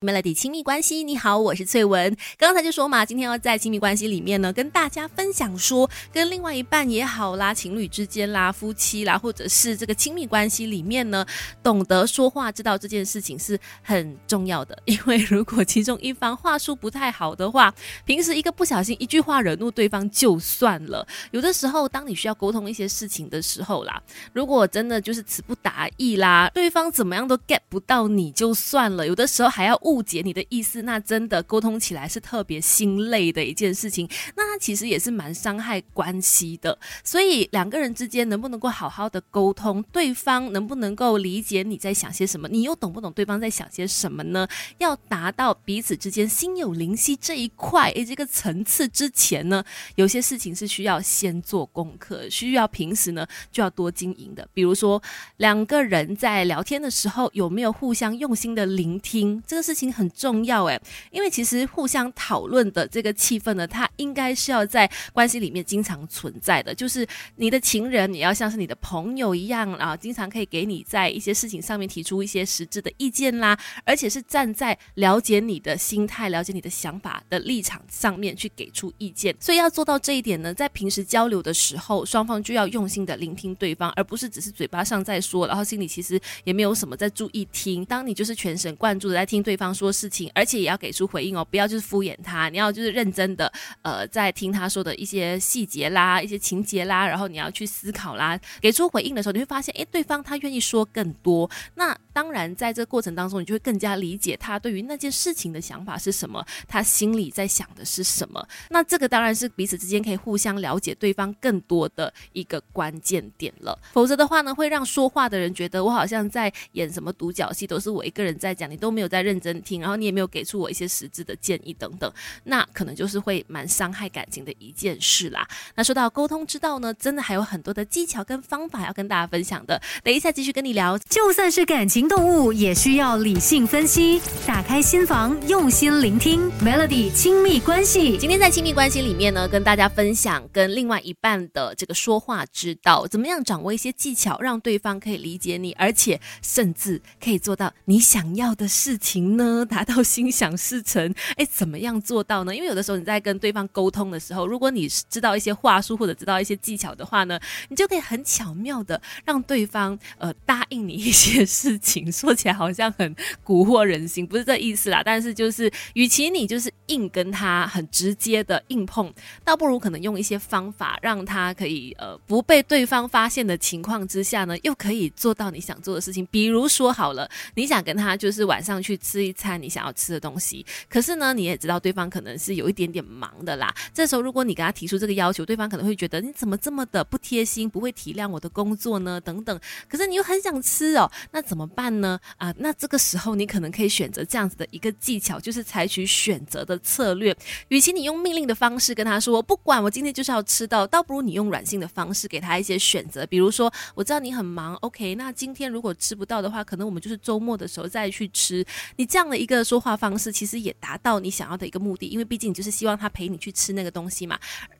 Melody 亲密关系，你好，我是翠文。刚才就说嘛，今天要在亲密关系里面呢，跟大家分享说，跟另外一半也好啦，情侣之间啦，夫妻啦，或者是这个亲密关系里面呢，懂得说话，知道这件事情是很重要的。因为如果其中一方话术不太好的话，平时一个不小心一句话惹怒对方就算了，有的时候当你需要沟通一些事情的时候啦，如果真的就是词不达意啦，对方怎么样都 get 不到你就算了，有的时候还要。误解你的意思，那真的沟通起来是特别心累的一件事情。那其实也是蛮伤害关系的。所以两个人之间能不能够好好的沟通，对方能不能够理解你在想些什么，你又懂不懂对方在想些什么呢？要达到彼此之间心有灵犀这一块诶，这个层次之前呢，有些事情是需要先做功课，需要平时呢就要多经营的。比如说两个人在聊天的时候，有没有互相用心的聆听，这个是。情很重要诶，因为其实互相讨论的这个气氛呢，它应该是要在关系里面经常存在的。就是你的情人，你要像是你的朋友一样啊，经常可以给你在一些事情上面提出一些实质的意见啦，而且是站在了解你的心态、了解你的想法的立场上面去给出意见。所以要做到这一点呢，在平时交流的时候，双方就要用心的聆听对方，而不是只是嘴巴上在说，然后心里其实也没有什么在注意听。当你就是全神贯注的在听对方。说事情，而且也要给出回应哦，不要就是敷衍他，你要就是认真的，呃，在听他说的一些细节啦、一些情节啦，然后你要去思考啦，给出回应的时候，你会发现，哎，对方他愿意说更多。那当然，在这个过程当中，你就会更加理解他对于那件事情的想法是什么，他心里在想的是什么。那这个当然是彼此之间可以互相了解对方更多的一个关键点了。否则的话呢，会让说话的人觉得我好像在演什么独角戏，都是我一个人在讲，你都没有在认真。听，然后你也没有给出我一些实质的建议等等，那可能就是会蛮伤害感情的一件事啦。那说到沟通之道呢，真的还有很多的技巧跟方法要跟大家分享的。等一下继续跟你聊，就算是感情动物，也需要理性分析，打开心房，用心聆听。Melody 亲密关系，今天在亲密关系里面呢，跟大家分享跟另外一半的这个说话之道，怎么样掌握一些技巧，让对方可以理解你，而且甚至可以做到你想要的事情呢？达到心想事成，哎，怎么样做到呢？因为有的时候你在跟对方沟通的时候，如果你知道一些话术或者知道一些技巧的话呢，你就可以很巧妙的让对方呃答应你一些事情。说起来好像很蛊惑人心，不是这意思啦。但是就是，与其你就是硬跟他很直接的硬碰，倒不如可能用一些方法，让他可以呃不被对方发现的情况之下呢，又可以做到你想做的事情。比如说好了，你想跟他就是晚上去吃一餐。你想要吃的东西，可是呢，你也知道对方可能是有一点点忙的啦。这时候，如果你跟他提出这个要求，对方可能会觉得你怎么这么的不贴心，不会体谅我的工作呢？等等。可是你又很想吃哦，那怎么办呢？啊，那这个时候你可能可以选择这样子的一个技巧，就是采取选择的策略。与其你用命令的方式跟他说，我不管我今天就是要吃到，倒不如你用软性的方式给他一些选择。比如说，我知道你很忙，OK，那今天如果吃不到的话，可能我们就是周末的时候再去吃。你这样的。一个说话方式其实也达到你想要的一个目的，因为毕竟你就是希望他陪你去吃那个东西嘛。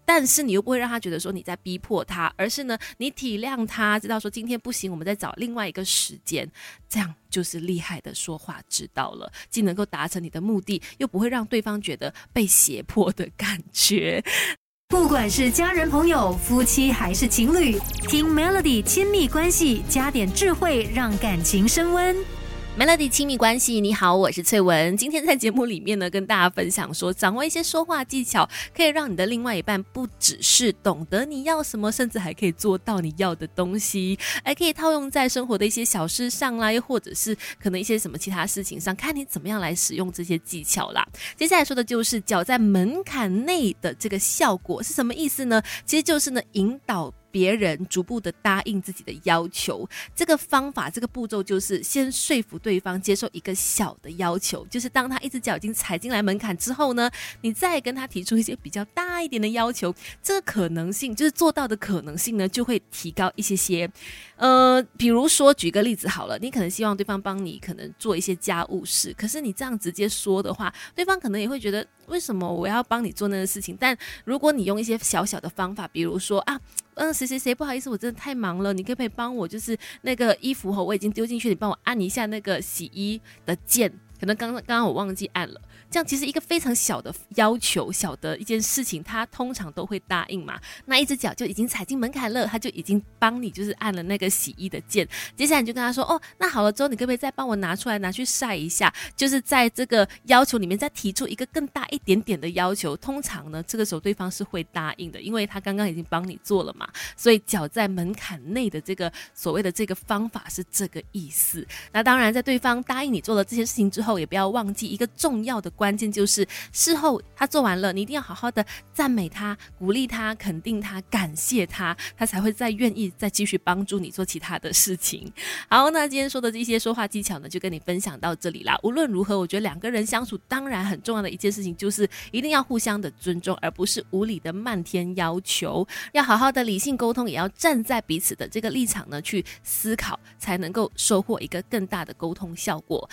但是你又不会让他觉得说你在逼迫他，而是呢你体谅他，知道说今天不行，我们再找另外一个时间，这样就是厉害的说话之道了，既能够达成你的目的，又不会让对方觉得被胁迫的感觉。不管是家人、朋友、夫妻还是情侣，听 Melody 亲密关系，加点智慧，让感情升温。Melody 亲密关系，你好，我是翠文。今天在节目里面呢，跟大家分享说，掌握一些说话技巧，可以让你的另外一半不只是懂得你要什么，甚至还可以做到你要的东西，还可以套用在生活的一些小事上啦，又或者是可能一些什么其他事情上，看你怎么样来使用这些技巧啦。接下来说的就是脚在门槛内的这个效果是什么意思呢？其实就是呢，引导。别人逐步的答应自己的要求，这个方法，这个步骤就是先说服对方接受一个小的要求，就是当他一只脚已经踩进来门槛之后呢，你再跟他提出一些比较大一点的要求，这个可能性就是做到的可能性呢就会提高一些些。呃，比如说举个例子好了，你可能希望对方帮你可能做一些家务事，可是你这样直接说的话，对方可能也会觉得为什么我要帮你做那个事情？但如果你用一些小小的方法，比如说啊。嗯，谁谁谁，不好意思，我真的太忙了，你可不可以帮我？就是那个衣服哈，我已经丢进去，你帮我按一下那个洗衣的键。可能刚刚刚我忘记按了。这样其实一个非常小的要求，小的一件事情，他通常都会答应嘛。那一只脚就已经踩进门槛了，他就已经帮你就是按了那个洗衣的键。接下来你就跟他说：“哦，那好了之后，你可不可以再帮我拿出来拿去晒一下？”就是在这个要求里面再提出一个更大一点点的要求。通常呢，这个时候对方是会答应的，因为他刚刚已经帮你做了嘛。所以脚在门槛内的这个所谓的这个方法是这个意思。那当然，在对方答应你做了这些事情之后后，也不要忘记一个重要的。关键就是事后他做完了，你一定要好好的赞美他、鼓励他、肯定他、感谢他，他才会再愿意再继续帮助你做其他的事情。好，那今天说的这些说话技巧呢，就跟你分享到这里啦。无论如何，我觉得两个人相处当然很重要的一件事情就是一定要互相的尊重，而不是无理的漫天要求。要好好的理性沟通，也要站在彼此的这个立场呢去思考，才能够收获一个更大的沟通效果。